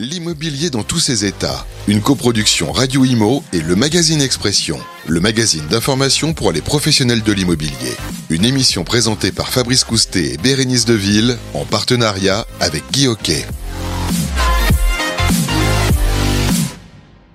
L'immobilier dans tous ses états. Une coproduction Radio Imo et le magazine Expression, le magazine d'information pour les professionnels de l'immobilier. Une émission présentée par Fabrice Coustet et Bérénice Deville en partenariat avec Guy Hockey.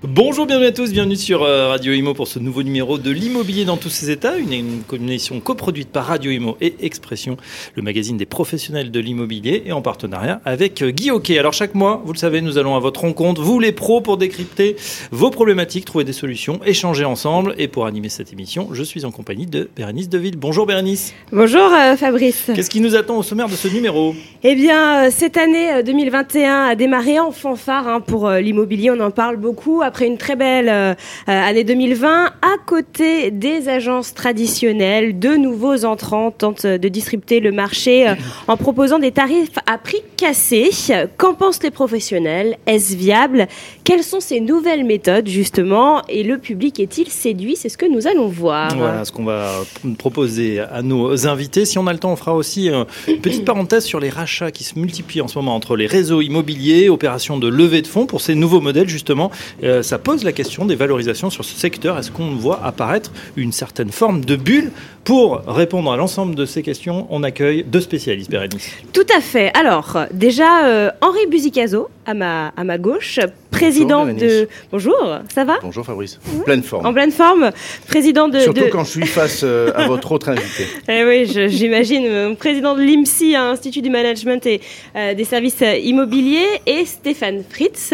Bonjour, bienvenue à tous, bienvenue sur euh, Radio Imo pour ce nouveau numéro de l'immobilier dans tous ses états, une, une émission coproduite par Radio Imo et Expression, le magazine des professionnels de l'immobilier et en partenariat avec euh, Guy Hockey. Alors chaque mois, vous le savez, nous allons à votre rencontre, vous les pros, pour décrypter vos problématiques, trouver des solutions, échanger ensemble. Et pour animer cette émission, je suis en compagnie de Bérénice Deville. Bonjour Bérénice. Bonjour euh, Fabrice. Qu'est-ce qui nous attend au sommaire de ce numéro? Eh bien, cette année euh, 2021 a démarré en fanfare hein, pour l'immobilier. On en parle beaucoup après une très belle euh, euh, année 2020. À côté des agences traditionnelles, de nouveaux entrants tentent de disrupter le marché euh, en proposant des tarifs à prix cassés. Qu'en pensent les professionnels? Est-ce viable? Quelles sont ces nouvelles méthodes justement? Et le public est-il séduit? C'est ce que nous allons voir. Voilà ce qu'on va proposer à nos invités. Si on a le temps, on fera aussi une petite parenthèse sur les rachats qui se multiplient en ce moment entre les réseaux immobiliers, opérations de levée de fonds pour ces nouveaux modèles justement. Euh, ça pose la question des valorisations sur ce secteur. Est-ce qu'on voit apparaître une certaine forme de bulle Pour répondre à l'ensemble de ces questions, on accueille deux spécialistes, Bérénice. Tout à fait. Alors, déjà, euh, Henri Buzicazo, à ma, à ma gauche, président de... Bonjour, ça va Bonjour Fabrice. Pleine forme. En pleine forme, président de... Surtout de- quand je suis face euh, à votre autre invité. Eh oui, j'imagine, euh, président de l'IMSI, hein, Institut du Management et euh, des Services Immobiliers, et Stéphane Fritz,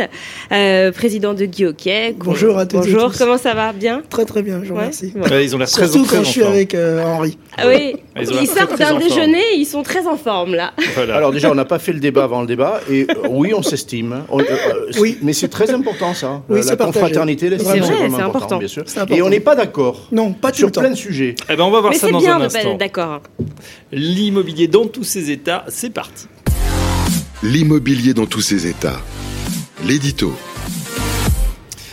euh, président de Guy Bonjour à toutes et Bonjour, tous. comment ça va Bien Très très bien, je vous remercie. Ouais. Ouais, ils ont l'air très Surtout très quand en je suis avec euh, Henri. Ah oui, Ils sortent d'un en déjeuner, ils sont très en forme là. Voilà. Alors déjà, on n'a pas fait le débat avant le débat. Et euh, oui, on s'estime. euh, Oui. Mais c'est très important ça. Oui, c'est la confraternité, l'estime, C'est c'est vrai, vraiment c'est important, important. bien sûr. C'est important. Et on n'est pas d'accord Non, pas tout sur le temps. plein de sujets. Eh ben, on va voir Mais ça c'est dans bien un de pas instant. être d'accord. L'immobilier dans tous ses états, c'est parti. L'immobilier dans tous ses états. L'édito.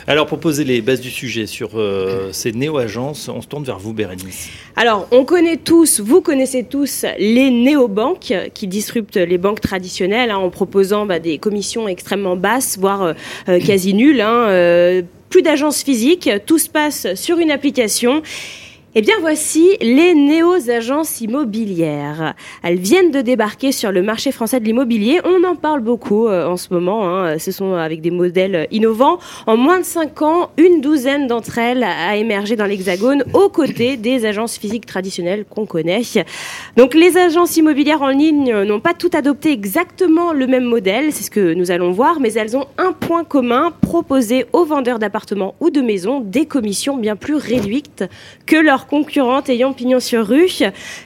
Alors, pour poser les bases du sujet sur euh, ces néo-agences, on se tourne vers vous, Bérénice. Alors, on connaît tous, vous connaissez tous les néobanques qui disruptent les banques traditionnelles hein, en proposant bah, des commissions extrêmement basses, voire euh, euh, quasi nulles. hein, plus d'agences physiques, tout se passe sur une application. Eh bien, voici les néo-agences immobilières. Elles viennent de débarquer sur le marché français de l'immobilier. On en parle beaucoup euh, en ce moment. hein. Ce sont avec des modèles innovants. En moins de 5 ans, une douzaine d'entre elles a émergé dans l'Hexagone aux côtés des agences physiques traditionnelles qu'on connaît. Donc, les agences immobilières en ligne n'ont pas toutes adopté exactement le même modèle. C'est ce que nous allons voir. Mais elles ont un point commun proposer aux vendeurs d'appartements ou de maisons des commissions bien plus réduites que leurs concurrentes ayant pignon sur rue.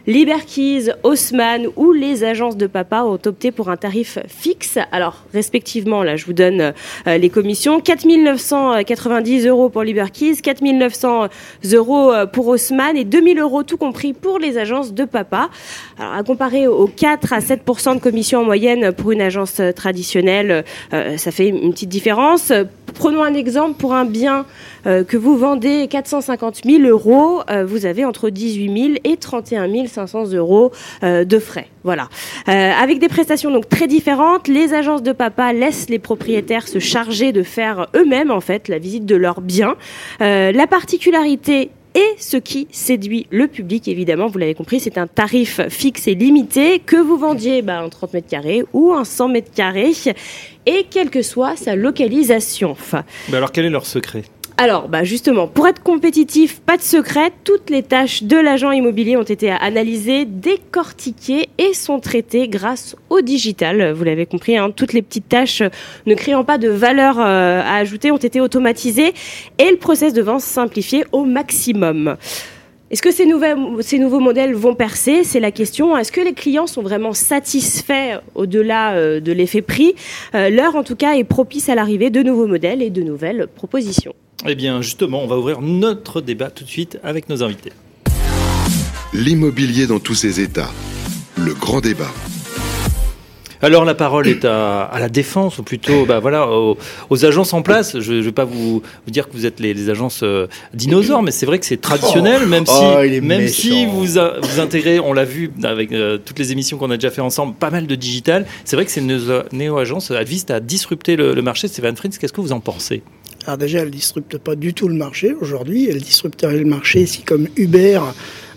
Liberkeys, Haussmann ou les agences de papa ont opté pour un tarif fixe. Alors, respectivement, là, je vous donne euh, les commissions. 4 990 euros pour Liberkeys, 4 900 euros euh, pour Haussmann et 2 000 euros tout compris pour les agences de papa. Alors, à comparer aux 4 à 7 de commission en moyenne pour une agence traditionnelle, euh, ça fait une petite différence. Prenons un exemple pour un bien que vous vendez 450 000 euros, vous avez entre 18 000 et 31 500 euros euh, de frais. Voilà. Euh, avec des prestations donc très différentes, les agences de papa laissent les propriétaires se charger de faire eux-mêmes en fait la visite de leurs biens. Euh, la particularité et ce qui séduit le public, évidemment, vous l'avez compris, c'est un tarif fixe et limité, que vous vendiez bah, un 30 mètres carrés ou un 100 mètres carrés, et quelle que soit sa localisation. Mais alors, quel est leur secret? Alors, bah justement, pour être compétitif, pas de secret, toutes les tâches de l'agent immobilier ont été analysées, décortiquées et sont traitées grâce au digital. Vous l'avez compris, hein, toutes les petites tâches euh, ne créant pas de valeur euh, à ajouter ont été automatisées et le process de vente simplifié au maximum. Est-ce que ces, nouveaux modèles vont percer? C'est la question. Est-ce que les clients sont vraiment satisfaits au-delà euh, de l'effet prix? L'heure, en tout cas, est propice à l'arrivée de nouveaux modèles et de nouvelles propositions. Eh bien, justement, on va ouvrir notre débat tout de suite avec nos invités. L'immobilier dans tous ses états. Le grand débat. Alors la parole est à, à la défense, ou plutôt bah, voilà, aux, aux agences en place. Je ne vais pas vous, vous dire que vous êtes les, les agences euh, dinosaures, mais c'est vrai que c'est traditionnel, même si, Oh, il est même méchant. si vous, a- vous intégrez, on l'a vu avec euh, toutes les émissions qu'on a déjà fait ensemble, pas mal de digital. C'est vrai que ces néo- néo-agences elles visent à disrupter le, le marché. Stéphane Fritz, qu'est-ce que vous en pensez? Alors déjà, elle ne disrupte pas du tout le marché aujourd'hui. Elle disrupterait le marché si, comme Uber,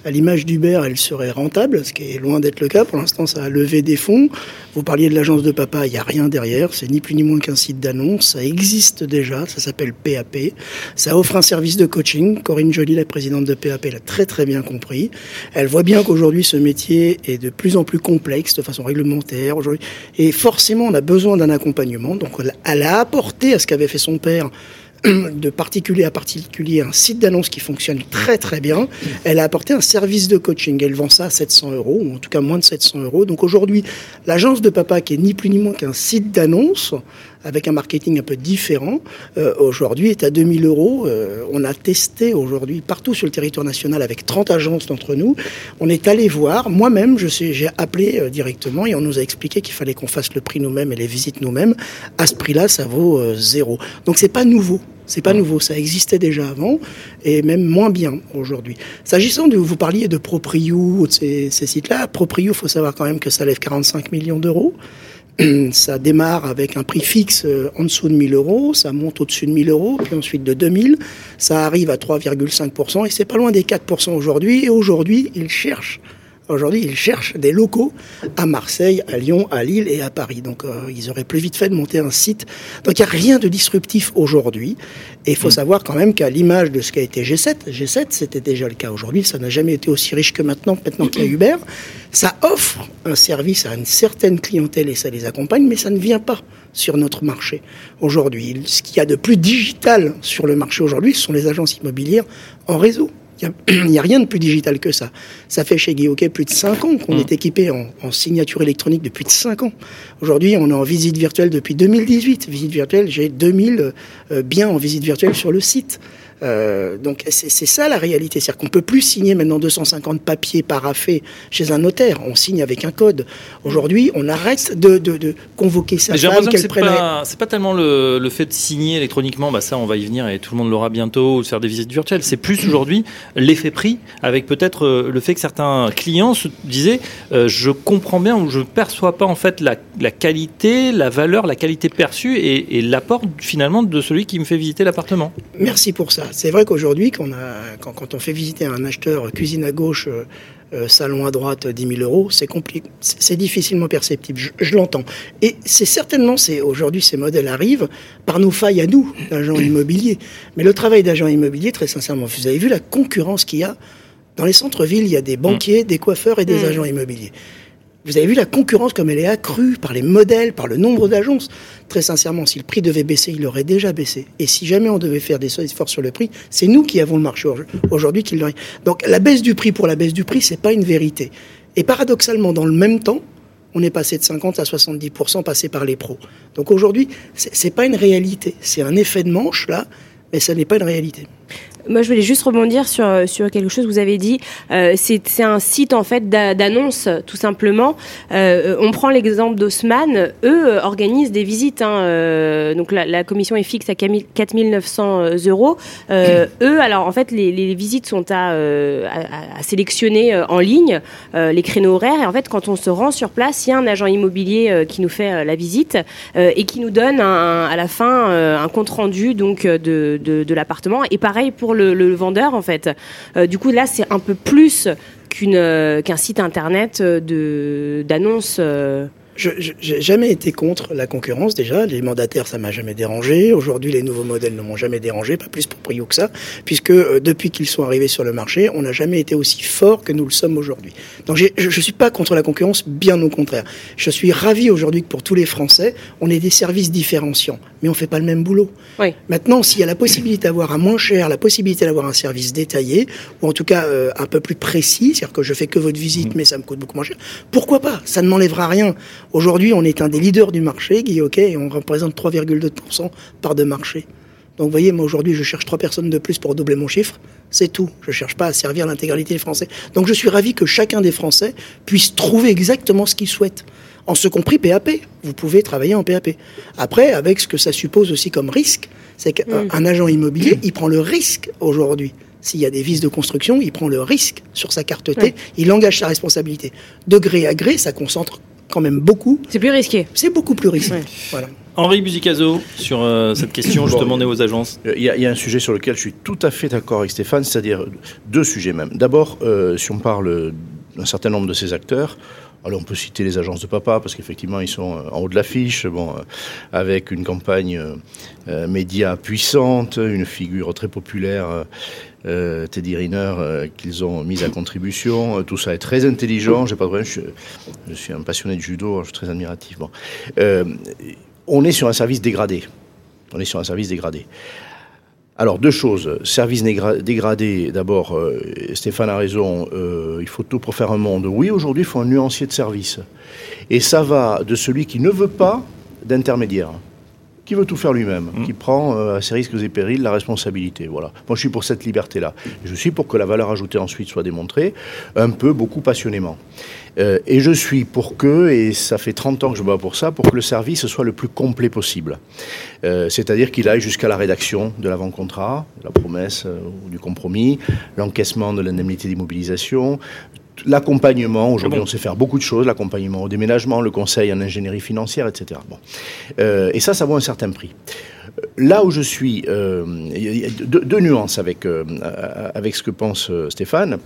à l'image d'Uber, elle serait rentable, ce qui est loin d'être le cas. Pour l'instant, ça a levé des fonds. Vous parliez de l'agence de papa, il n'y a rien derrière. C'est ni plus ni moins qu'un site d'annonce. Ça existe déjà, ça s'appelle PAP. Ça offre un service de coaching. Corinne Joly, la présidente de PAP, l'a très très bien compris. Elle voit bien qu'aujourd'hui, ce métier est de plus en plus complexe de façon réglementaire. Et forcément, on a besoin d'un accompagnement. Donc, elle a apporté à ce qu'avait fait son père de particulier à particulier un site d'annonce qui fonctionne très très bien. Elle a apporté un service de coaching. Elle vend ça à 700 euros, ou en tout cas moins de 700 euros. Donc aujourd'hui, l'agence de papa, qui est ni plus ni moins qu'un site d'annonce, avec un marketing un peu différent, euh, aujourd'hui est à 2000 euros. Euh, on a testé aujourd'hui partout sur le territoire national avec 30 agences d'entre nous. On est allé voir. Moi-même, je sais, j'ai appelé euh, directement et on nous a expliqué qu'il fallait qu'on fasse le prix nous-mêmes et les visites nous-mêmes. À ce prix-là, ça vaut euh, zéro. Donc c'est pas nouveau. C'est pas nouveau, ça existait déjà avant et même moins bien aujourd'hui. S'agissant de, vous parliez de Proprio ou de ces, ces sites-là, Proprio, faut savoir quand même que ça lève 45 millions d'euros. Ça démarre avec un prix fixe euh, en dessous de 1000 euros, ça monte au-dessus de 1000 euros, puis ensuite de 2000, ça arrive à 3,5% et c'est pas loin des 4% aujourd'hui. Et aujourd'hui, ils cherchent Aujourd'hui, ils cherchent des locaux à Marseille, à Lyon, à Lille et à Paris. Donc, euh, ils auraient plus vite fait de monter un site. Donc, il n'y a rien de disruptif aujourd'hui. Et il faut savoir quand même qu'à l'image de ce qu'a été G7, G7, c'était déjà le cas aujourd'hui. Ça n'a jamais été aussi riche que maintenant, maintenant qu'il y a Uber. Ça offre un service à une certaine clientèle et ça les accompagne, mais ça ne vient pas sur notre marché aujourd'hui. Ce qu'il y a de plus digital sur le marché aujourd'hui, ce sont les agences immobilières en réseau. Il n'y a, rien de plus digital que ça. Ça fait chez Guillaume plus de 5 ans qu'on est équipé en, en, signature électronique depuis de 5 ans. Aujourd'hui, on est en visite virtuelle depuis 2018. Visite virtuelle, j'ai 2000 euh, biens en visite virtuelle sur le site. Euh, donc c'est ça la réalité, c'est-à-dire qu'on peut plus signer maintenant 250 papiers paraffés chez un notaire. On signe avec un code. Aujourd'hui, on arrête de, de, de convoquer sa femme qu'elle c'est prenne. pas, c'est pas tellement le, le fait de signer électroniquement, bah ça on va y venir et tout le monde l'aura bientôt, ou de faire des visites virtuelles. C'est plus aujourd'hui l'effet prix, avec peut-être euh, le fait que certains clients se disaient euh, je comprends bien ou je perçois pas en fait la, la qualité, la valeur, la qualité perçue et, et l'apport finalement de celui qui me fait visiter l'appartement. Merci pour ça. C'est vrai qu'aujourd'hui, quand, on a- quand, quand on fait visiter un acheteur cuisine à gauche, euh, euh, salon à droite, 10 000 euros, c'est compliqué, c'est c'est difficilement perceptible. Je, je l'entends. Et c'est certainement, c'est aujourd'hui, ces modèles arrivent par nos failles à nous, d'agents immobiliers. Mais le travail d'agent immobilier, très sincèrement, vous avez vu la concurrence qu'il y a dans les centres-villes. Il y a des banquiers, des coiffeurs et des Mm. agents immobiliers. Vous avez vu la concurrence comme elle est accrue par les modèles, par le nombre d'agences. Très sincèrement, si le prix devait baisser, il aurait déjà baissé. Et si jamais on devait faire des efforts sur le prix, c'est nous qui avons le marché au- aujourd'hui qui l'aurait. Donc la baisse du prix pour la baisse du prix, c'est pas une vérité. Et paradoxalement, dans le même temps, on est passé de 50 à 70% passé par les pros. Donc aujourd'hui, c'est pas une réalité. C'est un effet de manche là, mais ça n'est pas une réalité. Moi, je voulais juste rebondir sur, sur quelque chose que vous avez dit. Euh, c'est un site en fait d'a- d'annonce, tout simplement. Euh, on prend l'exemple d'Haussmann. Eux euh, organisent des visites. hein, euh, donc la, commission est fixe à 4900 euros. Euh, eux, alors en fait, les, visites sont à, euh, à, sélectionner euh, en ligne, euh, les créneaux horaires. Et en fait, quand on se rend sur place, il y a un agent immobilier euh, qui nous fait euh, la visite euh, et qui nous donne à la fin euh, un compte rendu donc euh, de, de, de l'appartement. Et pareil pour le, vendeur en fait. Euh, du coup là c'est un peu plus euh, qu'un site internet euh, de d'annonce. Je n'ai jamais été contre la concurrence déjà. Les mandataires, ça m'a jamais dérangé. Aujourd'hui, les nouveaux modèles ne m'ont jamais dérangé, pas plus pour Prio que ça, puisque euh, depuis qu'ils sont arrivés sur le marché, on n'a jamais été aussi fort que nous le sommes aujourd'hui. Donc je ne suis pas contre la concurrence, bien au contraire. Je suis ravi aujourd'hui que pour tous les Français, on ait des services différenciants, mais on fait pas le même boulot. Oui. Maintenant, s'il y a la possibilité d'avoir un moins cher, la possibilité d'avoir un service détaillé, ou en tout cas euh, un peu plus précis, c'est-à-dire que je fais que votre visite, mais ça me coûte beaucoup moins cher, pourquoi pas? Ça ne m'enlèvera rien. Aujourd'hui, on est un des leaders du marché, Guy Hockey, et on représente 3,2% part de marché. Donc, vous voyez, moi aujourd'hui, je cherche trois personnes de plus pour doubler mon chiffre. C'est tout. Je cherche pas à servir l'intégralité des Français. Donc, je suis ravi que chacun des Français puisse trouver exactement ce qu'il souhaite en ce compris PAP. Vous pouvez travailler en PAP. Après, avec ce que ça suppose aussi comme risque, c'est qu'un Mm. agent immobilier, il prend le risque aujourd'hui. S'il y a des vices de construction, il prend le risque sur sa carte T, Ouais. il engage sa responsabilité. De gré à gré, ça concentre quand même beaucoup. C'est plus risqué. C'est beaucoup plus risqué. Ouais. Voilà. Henri Buzicazo, sur euh, cette question justement née aux agences. Il y, a, il y a un sujet sur lequel je suis tout à fait d'accord avec Stéphane, c'est-à-dire deux sujets même. D'abord, euh, si on parle d'un certain nombre de ces acteurs, alors on peut citer les agences de papa parce qu'effectivement ils sont euh, en haut de l'affiche, euh, avec une campagne euh, média puissante, une figure très populaire, Teddy Riner, qu'ils ont mise à contribution. Tout ça est très intelligent. J'ai pas de problème. Je, suis un passionné de judo, je suis très admiratif. On est sur un service dégradé. On est sur un service dégradé. Alors, deux choses. Service dégradé, d'abord, euh, Stéphane a raison, euh, il faut tout pour faire un monde. Oui, aujourd'hui, il faut un nuancier de service. Et ça va de celui qui ne veut pas d'intermédiaire, qui veut tout faire lui-même, qui prend euh, à ses risques et périls la responsabilité. Voilà. Moi, je suis pour cette liberté-là. Je suis pour que la valeur ajoutée ensuite soit démontrée, un peu, beaucoup passionnément. Euh, et je suis pour que, et ça fait 30 ans que je me bats pour ça, pour que le service soit le plus complet possible. Euh, C'est-à-dire qu'il aille jusqu'à la rédaction de l'avant-contrat, la promesse ou du compromis, l'encaissement de l'indemnité d'immobilisation, l'accompagnement. Aujourd'hui, on sait faire beaucoup de choses, l'accompagnement au déménagement, le conseil en ingénierie financière, etc. Bon. Euh, et ça, ça vaut un certain prix. Là où je suis, euh, il y a deux, deux nuances avec, euh, avec ce que pense euh, Stéphane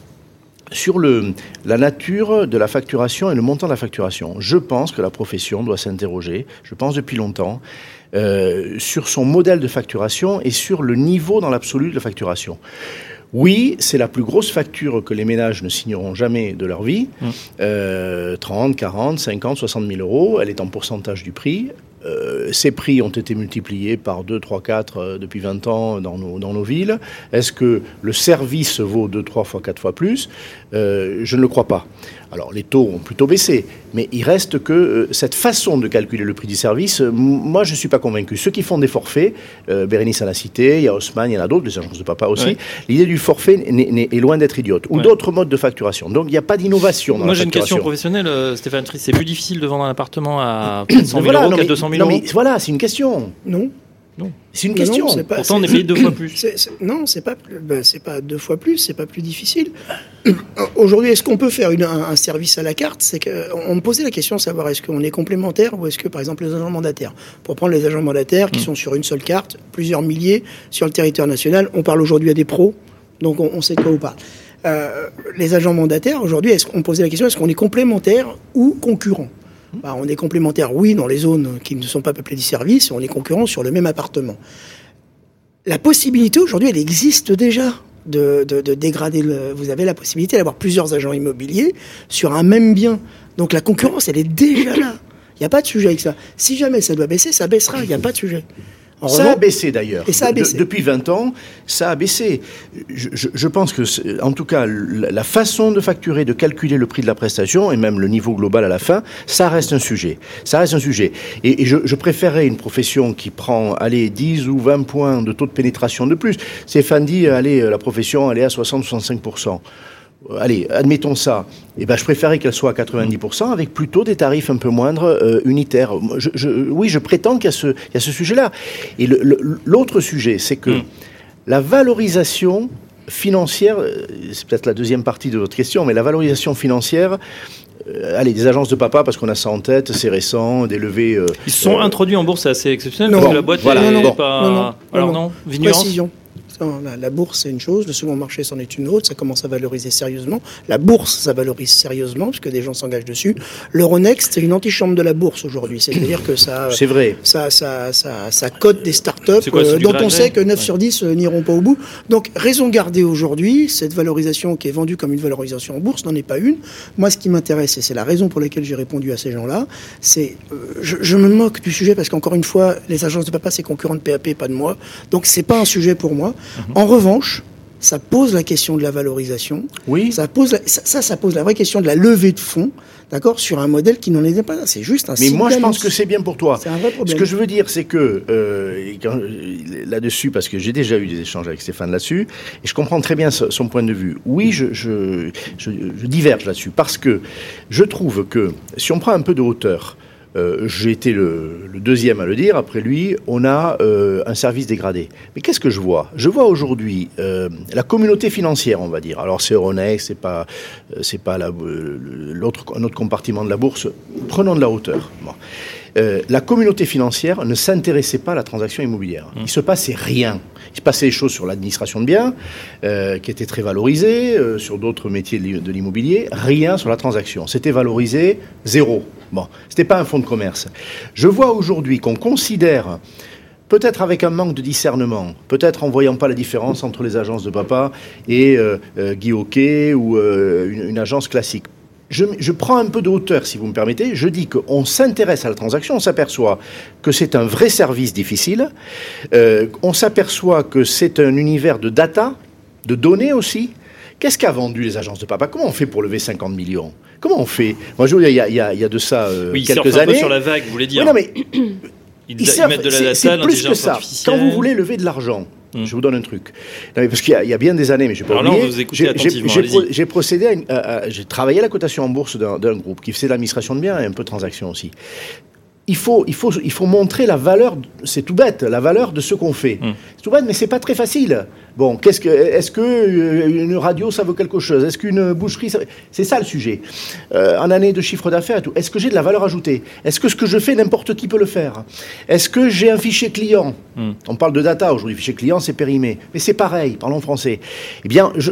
sur le, la nature de la facturation et le montant de la facturation. Je pense que la profession doit s'interroger, je pense depuis longtemps, euh, sur son modèle de facturation et sur le niveau dans l'absolu de la facturation. Oui, c'est la plus grosse facture que les ménages ne signeront jamais de leur vie. Euh, 30, 40, 50, 60 000 euros. Elle est en pourcentage du prix. Euh, ces prix ont été multipliés par 2, 3, 4 euh, depuis 20 ans dans nos, dans nos villes. Est-ce que le service vaut 2, 3 fois, 4 fois plus? Euh, Je ne le crois pas. Alors les taux ont plutôt baissé, mais il reste que euh, cette façon de calculer le prix du service, euh, moi je ne suis pas convaincu. Ceux qui font des forfaits, euh, Bérénice en a cité, il y a Haussmann, il y en a d'autres, les agences de papa aussi, Ouais. l'idée du forfait est loin d'être idiote. Ou Ouais. d'autres modes de facturation. Donc il n'y a pas d'innovation dans Moi la j'ai une question professionnelle, euh, Stéphane Triss. C'est plus difficile de vendre un appartement à 400 000 Voilà, euros qu'à mais- 200 000 non, euros. mais voilà, c'est une question. Non. C'est une Non, non, question. c'est pas- Pourtant on est payé deux fois plus. Non, c'est pas, ben, c'est pas deux fois plus, c'est pas plus difficile. Aujourd'hui, est-ce qu'on peut faire une- un, un service à la carte? C'est que on me posait la question de savoir est-ce qu'on est complémentaire ou est-ce que, par exemple, les agents mandataires, pour prendre les agents mandataires Mm. qui sont sur une seule carte, plusieurs milliers sur le territoire national, on parle aujourd'hui à des pros, donc on, on sait de quoi on parle. Euh, les agents mandataires aujourd'hui, est-ce qu'on posait la question est-ce qu'on est complémentaire ou concurrent? Bah, On est complémentaire, oui, dans les zones qui ne sont pas peuplées du service, on est concurrent sur le même appartement la possibilité aujourd'hui, elle existe déjà de, de- de dégrader le. Vous avez la possibilité d'avoir plusieurs agents immobiliers sur un même bien. Donc la concurrence, elle est déjà là. Il n'y a pas de sujet avec ça. Si jamais ça doit baisser, ça baissera. Il n'y a pas de sujet. En Ça a baissé d'ailleurs. Et ça a De- baissé. depuis 20 ans, ça a baissé. Je, je- je pense que, en tout cas, la la façon de facturer, de calculer le prix de la prestation et même le niveau global à la fin, ça reste un sujet. Ça reste un sujet. Et, et je, je préférais une profession qui prend, allez, 10 ou 20 points de taux de pénétration de plus. Stéphane dit, allez, la profession, elle est à 60-65%. Euh, Allez, admettons ça. Eh ben, je préférais qu'elle soit à 90% avec plutôt des tarifs un peu moindres euh, unitaires. Moi, je- je- oui, je prétends qu'il y a ce, il y a ce sujet-là. Et l'autre sujet, c'est que Mm. la valorisation financière, euh, c'est peut-être la deuxième partie de votre question, mais la valorisation financière, allez, des agences de papa, parce qu'on a ça en tête, c'est récent, des levées. euh, Ils se sont euh, introduits en bourse, c'est assez exceptionnel Non, parce que la boîte voilà, est non, non, pas. non, non, Alors non, Précision. La, bourse, c'est une chose, le second marché, c'en est une autre, ça commence à valoriser sérieusement. La bourse, ça valorise sérieusement, puisque des gens s'engagent dessus. L'Euronext, c'est une antichambre de la bourse aujourd'hui, c'est-à-dire que ça... C'est vrai. ça, ça, ça, ça cote des startups quoi, euh, dont on sait que 9 Ouais. sur 10 euh, n'iront pas au bout. Donc, raison gardée aujourd'hui, cette valorisation qui est vendue comme une valorisation en bourse n'en est pas une. Moi, ce qui m'intéresse, et c'est la raison pour laquelle j'ai répondu à ces gens-là, c'est, euh, je, je me moque du sujet parce qu'encore une fois, les agences de papa, c'est concurrent de PAP, pas de moi. Donc, c'est pas un sujet pour moi. En revanche, ça pose la question de la valorisation. Oui. Ça pose la- ça, pose la vraie question de la levée de fonds, d'accord, sur un modèle qui n'en était pas. C'est juste un. Mais moi, je pense que c'est bien pour toi. C'est un vrai Ce problème. que je veux dire, c'est que euh, quand- là-dessus, parce que j'ai déjà eu des échanges avec Stéphane là-dessus, et je comprends très bien ce- son point de vue. Oui, je, je, je, je diverge là-dessus, parce que je trouve que si on prend un peu de hauteur, euh, j'ai été le, deuxième à le dire. Après lui, on a euh, un service dégradé. Mais qu'est-ce que je vois? Je vois aujourd'hui euh, la communauté financière, on va dire. Alors c'est Euronext, c'est pas, c'est pas la- l'autre, un autre compartiment de la bourse. Prenons de la hauteur. Euh, la communauté financière ne s'intéressait pas à la transaction immobilière. Il se passait rien. Il se passait des choses sur l'administration de biens, euh, qui étaient très valorisées, euh, sur d'autres métiers de l'i- de l'immobilier. Rien sur la transaction. C'était valorisé zéro. Bon, c'était pas un fonds de commerce. Je vois aujourd'hui qu'on considère Peut-être avec un manque de discernement, peut-être en voyant pas la différence entre les agences de papa et euh, euh, Guy Hockey ou euh, une, une agence classique. Je, je prends un peu de hauteur, si vous me permettez. Je dis qu'on s'intéresse à la transaction, on s'aperçoit que c'est un vrai service difficile, euh, on s'aperçoit que c'est un univers de data, de données aussi. Qu'est-ce qu'a vendu les agences de papa? Comment on fait pour lever 50 millions? Comment on fait? Moi, je veux dire, il y a, il y a- il y a de ça euh, Oui, quelques surfent un peu années. sur la vague, vous voulez dire. Oui, non, mais ils, ils ils servent- mettent de la data, C'est plus que ça. artificielle. Quand vous voulez lever de l'argent, Hmm. je vous donne un truc. Non, mais parce qu'il y, a- il y a bien des années, mais je vais pas J'ai- procédé à, une- à- à- j'ai travaillé à la cotation en bourse d'un groupe qui faisait de l'administration de biens et un peu de transactions aussi. Il faut, il, faut, il faut montrer la valeur, c'est tout bête, la valeur de ce qu'on fait. Hmm. C'est tout bête, mais c'est pas très facile. Bon, qu'est-ce que, est-ce que euh, une radio ça vaut quelque chose? Est-ce qu'une boucherie, ça... c'est ça le sujet. Euh, en année de chiffre d'affaires et tout. Est-ce que j'ai de la valeur ajoutée? Est-ce que ce que je fais n'importe qui peut le faire? Est-ce que j'ai un fichier client? Hmm. On parle de data aujourd'hui. Fichier client, c'est périmé, mais c'est pareil. Parlons français. Eh bien, je-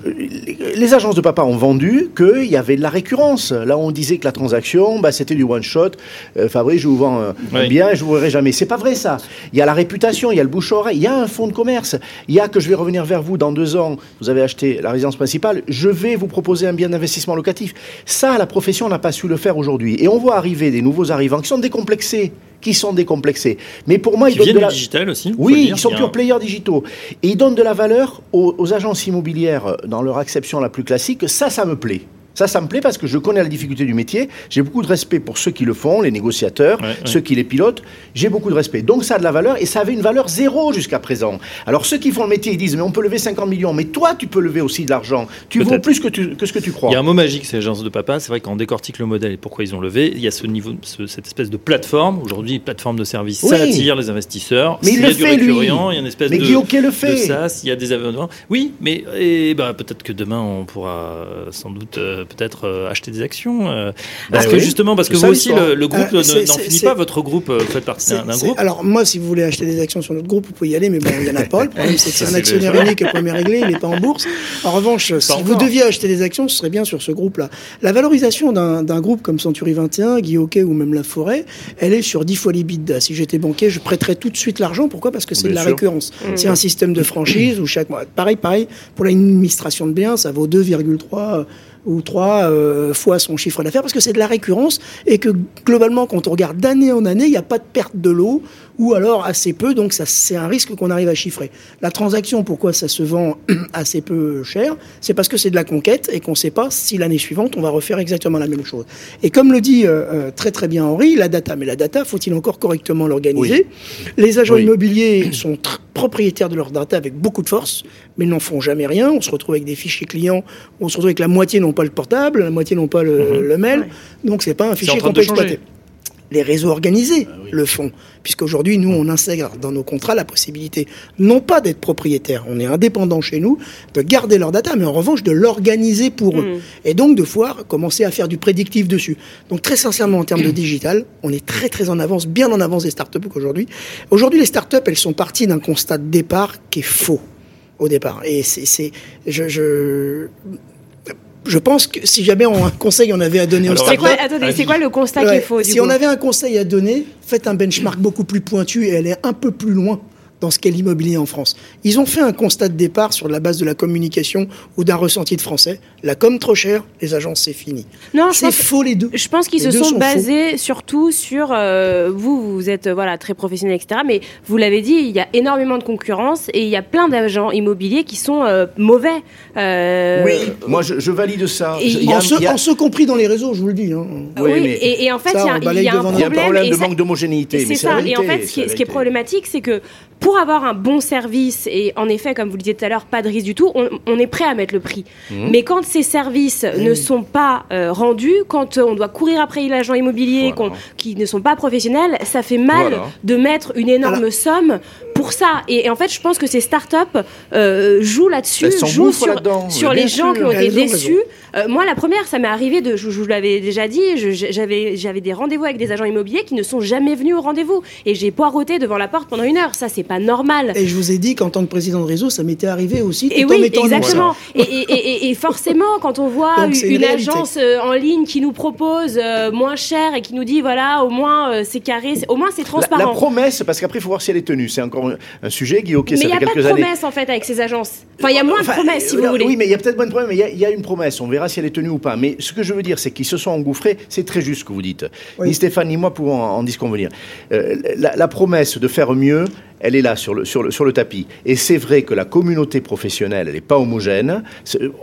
les agences de papa ont vendu qu'il y avait de la récurrence. Là, on disait que la transaction, bah, c'était du one shot. Euh, Fabrice, je vous vends Oui. bien et je vous verrai jamais. C'est pas vrai ça. Il y a la réputation, il y a le bouche-oreille, il y a un fonds de commerce. Il y a que je vais revenir vers vous dans deux ans. Vous avez acheté la résidence principale. Je vais vous proposer un bien d'investissement locatif. Ça, la profession n'a pas su le faire aujourd'hui. Et on voit arriver des nouveaux arrivants qui sont décomplexés, qui sont décomplexés. Mais pour moi, ils donnent de la digital aussi. oui, ils sont pure players digitaux. Et ils donnent de la valeur aux, aux agences immobilières dans leur acception la plus classique. Ça, ça me plaît. Ça, ça me plaît parce que je connais la difficulté du métier. J'ai beaucoup de respect pour ceux qui le font, les négociateurs, Ouais, ouais. ceux qui les pilotent. J'ai beaucoup de respect. Donc ça a de la valeur et ça avait une valeur zéro jusqu'à présent. Alors ceux qui font le métier, ils disent mais on peut lever 50 millions. Mais toi, tu peux lever aussi de l'argent. Tu vaux plus que, tu- que ce que tu crois. Il y a un mot magique, ces agences de papa. C'est vrai qu'on décortique le modèle et pourquoi ils ont levé. Il y a ce niveau, ce- cette espèce de plateforme. Aujourd'hui, plateforme de service, ça attire les investisseurs. Mais il S'il y a le du fait, lui. il y a une espèce Mais de, Hockey le de fait. ça. S'il y a des événements. Oui, mais et, bah, peut-être que demain, on pourra sans doute euh, peut-être euh, acheter des actions. euh, parce Bah que oui. justement, parce que vous aussi, l'histoire. le, le groupe ne- c'est- n'en finit pas. Votre groupe, euh, vous faites partie d'un groupe. Alors moi, si vous voulez acheter des actions sur notre groupe, vous pouvez y aller, mais bon, il n'y en a pas. Le problème, c'est que c'est un actionnaire le- unique et premier réglé, il n'est pas en bourse. En revanche, si vous deviez acheter des actions, ce serait bien sur ce groupe-là. La valorisation d'un groupe comme Century 21, Guy Hockey ou même La Forêt, elle est sur 10 fois l'EBITDA. Si j'étais banquier, je prêterais tout de suite l'argent. Pourquoi? Parce que c'est de la sûr. récurrence. C'est un système de franchise où chaque mois, pareil, pareil, pour l'administration de biens, ça vaut 2,3 ou 3 euh, fois son chiffre d'affaires parce que c'est de la récurrence et que globalement, quand on regarde d'année en année, il n'y a pas de perte de l'eau ou alors assez peu, donc ça c'est un risque qu'on arrive à chiffrer. La transaction, pourquoi ça se vend assez peu cher C'est parce que c'est de la conquête et qu'on ne sait pas si l'année suivante on va refaire exactement la même chose. Et comme le dit euh, euh, très très bien Henri, la data, mais la data, faut-il encore correctement l'organiser? Les agents Oui. immobiliers sont propriétaires de leur data avec beaucoup de force, mais n'en font jamais rien. On se retrouve avec des fichiers clients, on se retrouve avec la moitié n'ont pas le portable, la moitié n'ont pas le, le mail, donc c'est pas un fichier Mhm. qu'on peut changer. exploiter. Les réseaux organisés Ah le font, puisqu'aujourd'hui, nous, on intègre dans nos contrats la possibilité, non pas d'être propriétaire, on est indépendant chez nous, de garder leur data, mais en revanche de l'organiser pour eux. Et donc de pouvoir commencer à faire du prédictif dessus. Donc très sincèrement, en termes de digital, on est très très en avance, bien en avance des startups qu'aujourd'hui. Aujourd'hui, les startups, elles sont parties d'un constat de départ qui est faux au départ. Et c'est, c'est- je, je, je pense que si jamais on, un conseil on avait à donner aux startups, attendez, c'est quoi le constat qu'il faut du si coup on avait un conseil à donner, faites un benchmark beaucoup plus pointu et allez un peu plus loin dans ce qu'est l'immobilier en France. Ils ont fait un constat de départ sur la base de la communication ou d'un ressenti de français. La com trop chère, les agences c'est fini. Non, je C'est pense, faux les deux. je pense qu'ils se sont sont basés surtout sur euh, vous, vous êtes voilà très professionnel, etc. Mais vous l'avez dit, il y a énormément de concurrence et il y a plein d'agents immobiliers qui sont euh, mauvais. Euh, Oui, moi je, je valide ça. Et Je- il y a- en, ce, il y a- en ce compris dans les réseaux, je vous le dis. hein. Oui, oui, mais- et, et en fait, il y y, y a un problème. de ça- manque d'homogénéité. C'est ça. Et en fait, ce qui, est, problématique, c'est que pour avoir un bon service, et en effet, comme vous le disiez tout à l'heure, pas de risque du tout, on, on est prêt à mettre le prix. Mhm. Mais quand ces services ne sont pas euh, rendus, quand euh, on doit courir après l'agent immobilier, Voilà. qui ne sont pas professionnels, ça fait mal Voilà. de mettre une énorme somme pour ça. Et, et en fait, je pense que ces startups euh, jouent là-dessus, jouent sur, les gens qui ont été déçus. Euh, moi, la première, ça m'est arrivé de, je, je vous l'avais déjà dit, j'avais des rendez-vous avec des agents immobiliers qui ne sont jamais venus au rendez-vous. Et j'ai poireauté devant la porte pendant une heure. Ça, c'est pas normal. Et je vous ai dit qu'en tant que président de réseau, ça m'était arrivé aussi. Et tout en oui, exactement. Et, et- et- et forcément, quand on voit Donc, une, agence euh, en ligne qui nous propose euh, moins cher et qui nous dit voilà, au moins euh, c'est carré, au moins c'est transparent. la promesse, parce qu'après il faut voir si elle est tenue. C'est encore un, sujet, Guy, ok, mais ça il n'y fait a pas de quelques années. promesse en fait avec ces agences. Enfin, il y a moins de promesses si vous voulez. Oui, mais il y a peut-être moins de promesses, mais il y a- il y, a une promesse. On verra si elle est tenue ou pas. Mais ce que je veux dire, c'est qu'ils se sont engouffrés. C'est très juste ce que vous dites. Oui. Ni Stéphane ni moi pouvons en, en disconvenir. Euh, la, la promesse de faire mieux, elle est là sur le, sur le, sur le tapis. Et c'est vrai que la communauté professionnelle, elle n'est pas homogène.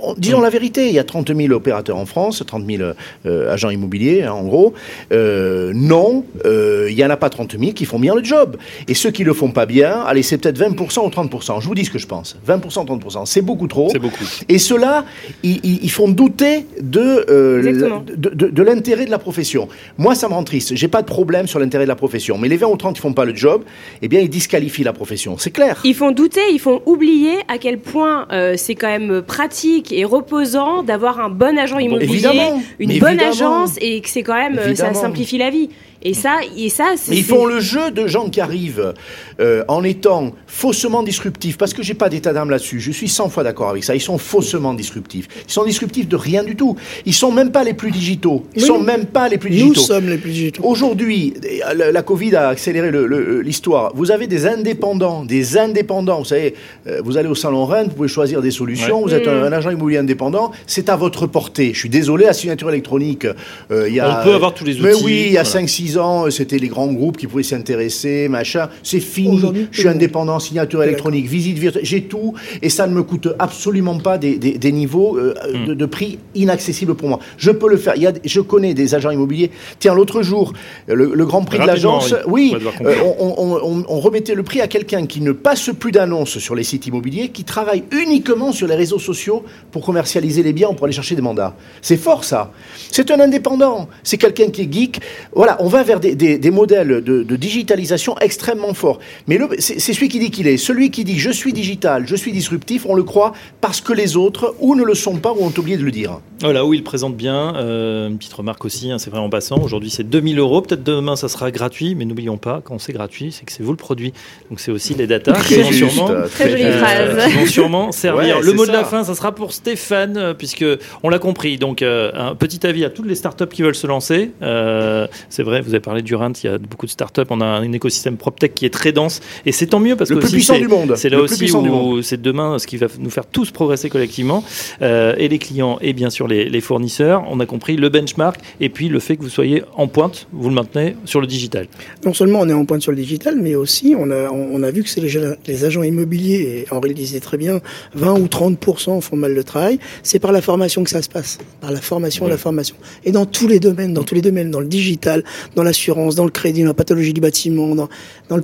On- disons la vérité, il y a 30 000 opérateurs en France, 30 000 euh, agents immobiliers, hein, en gros. Euh, non, euh, il n'y en a pas 30 000 qui font bien le job. Et ceux qui le font pas bien, allez, c'est peut-être 20% ou 30%. Je vous dis ce que je pense. 20%, 30%. C'est beaucoup trop. C'est beaucoup. Et ceux-là, ils, ils- ils font douter de, euh, Exactement. la- de, de- de l'intérêt de la profession. Moi, ça me rend triste. J'ai pas de problème sur l'intérêt de la profession. Mais les 20 ou 30 qui font pas le job, eh bien, ils disqualifient la profession. C'est clair. Ils font douter, ils font oublier à quel point euh, c'est quand même pratique et reposant d'avoir un bon agent immobilier, Évidemment, une bonne évidemment. agence et que c'est quand même euh, ça simplifie la vie. Et ça, et ça, c'est Mais ils font le jeu de gens qui arrivent euh, en étant faussement disruptifs, parce que j'ai pas d'état d'âme là-dessus. Je suis 100 fois d'accord avec ça. Ils sont faussement disruptifs. Ils sont disruptifs de rien du tout. Ils sont même pas les plus digitaux. Ils Oui. sont même pas les plus Nous digitaux. sommes les plus digitaux. Aujourd'hui, la la Covid a accéléré le- l'histoire. Vous avez des indépendants, des indépendants. Vous savez, euh, vous allez au salon Rennes, vous pouvez choisir des solutions. Vous êtes un, un agent immobilier indépendant, c'est à votre portée. Je suis désolé, la signature électronique, euh, il y a. On peut avoir tous les Mais outils, oui, il y a voilà. 5-6 ans, euh, c'était les grands groupes qui pouvaient s'y intéresser, machin. C'est fini. Je suis indépendant, signature électronique, visite virtuelle, j'ai tout, et ça ne me coûte absolument pas des, des- des niveaux euh, Hmm. de, de prix inaccessibles pour moi. Je peux le faire. Il y a, je connais des agents immobiliers. Tiens, l'autre jour, le, le Grand Prix de l'agence, oui. euh, on, on- on- on remettait le prix à quelqu'un qui ne passe plus d'annonces sur les sites immobiliers, qui travaille uniquement sur les réseaux sociaux pour commercialiser les biens ou pour aller chercher des mandats. C'est fort ça. C'est un indépendant. C'est quelqu'un qui est geek. Voilà, on va vers des, des- des modèles de, de digitalisation extrêmement forts. Mais le- c'est c'est celui qui dit qu'il est. Celui qui dit je suis digital, je suis disruptif, on le croit parce que les autres ou ne le sont pas ou ont oublié de le dire. Voilà, où il présente bien. Euh, une petite remarque aussi, hein, c'est vrai en passant. Aujourd'hui, c'est 2000 euros. Peut-être demain, ça sera gratuit, mais n'oublions pas, quand c'est gratuit, c'est que c'est vous le produit. Donc c'est aussi les datas qui vont sûrement. euh, Très jolie Euh, phrase. qui vont sûrement servir. Ouais, le mot de la ça. fin, ça sera pour Stéphane, euh, puisque on l'a compris. Donc, euh, un petit avis à toutes les startups qui veulent se lancer. Euh, c'est vrai, vous avez parlé du Rint, il y a beaucoup de startups. On a un écosystème PropTech qui est très dense, et c'est tant mieux parce Le que plus aussi, puissant c'est- du monde. C'est là Le aussi où c'est demain ce qui va nous faire tous progresser collectivement, euh, et les clients et bien sûr les, les fournisseurs. On a compris le benchmark et puis le fait que vous soyez en pointe, vous le maintenez sur le digital. Non seulement on est en pointe sur le digital, mais aussi on a, on, on a vu que c'est les, les agents immobiliers, et Henri le disait très bien, 20 ou 30% font mal le travail. C'est par la formation que ça se passe, par la formation, la formation. Et dans tous les domaines, dans tous les domaines, dans le digital, dans l'assurance, dans le crédit, dans la pathologie du bâtiment, dans, dans le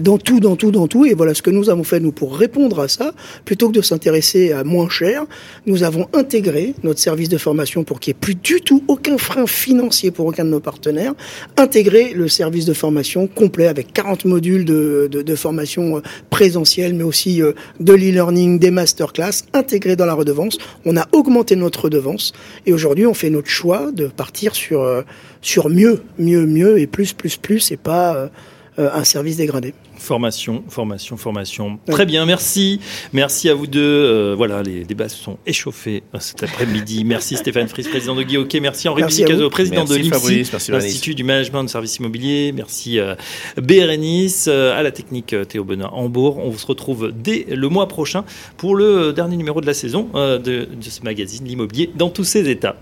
dans tout, dans tout, dans tout. Et voilà ce que nous avons fait, nous, pour répondre à ça, plutôt que de s'intéresser à moins cher, nous avons intégré notre service de formation pour qu'il n'y ait plus du tout aucun frein financier pour aucun de nos partenaires, intégrer le service de formation complet avec 40 modules de formation euh, présentielle, mais aussi euh, de l'e-learning, des masterclass, intégrés dans la redevance. On a augmenté notre redevance et aujourd'hui on fait notre choix de partir sur, euh, sur mieux, mieux, mieux et plus, plus, plus et pas... euh, un service dégradé. Formation, formation, formation. Très bien, merci. Merci à vous deux. Euh, voilà, les débats se sont échauffés euh, cet après-midi. Merci Stéphane Fries, président de Guy Merci Henri Bizicazo, président de l'IMSI, l'Institut du Management de Services Immobiliers. Merci euh, Bérénice, à la technique Théo Benoît Hambourg. On se retrouve dès le mois prochain pour le dernier numéro de la saison de, de ce magazine, l'immobilier dans tous ses états.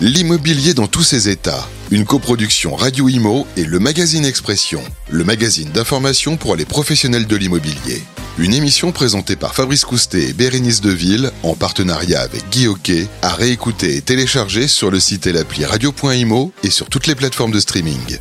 L'immobilier dans tous ses états. Une coproduction Radio Imo et le magazine Expression, le magazine d'information pour les professionnels de l'immobilier. Une émission présentée par Fabrice Coustet et Bérénice Deville en partenariat avec Guy Hockey, à réécouter et télécharger sur le site et l'appli radio.imo et sur toutes les plateformes de streaming.